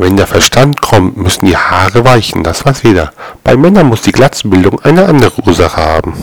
Wenn der Verstand kommt, müssen die Haare weichen, das weiß jeder. Bei Männern muss die Glatzenbildung eine andere Ursache haben.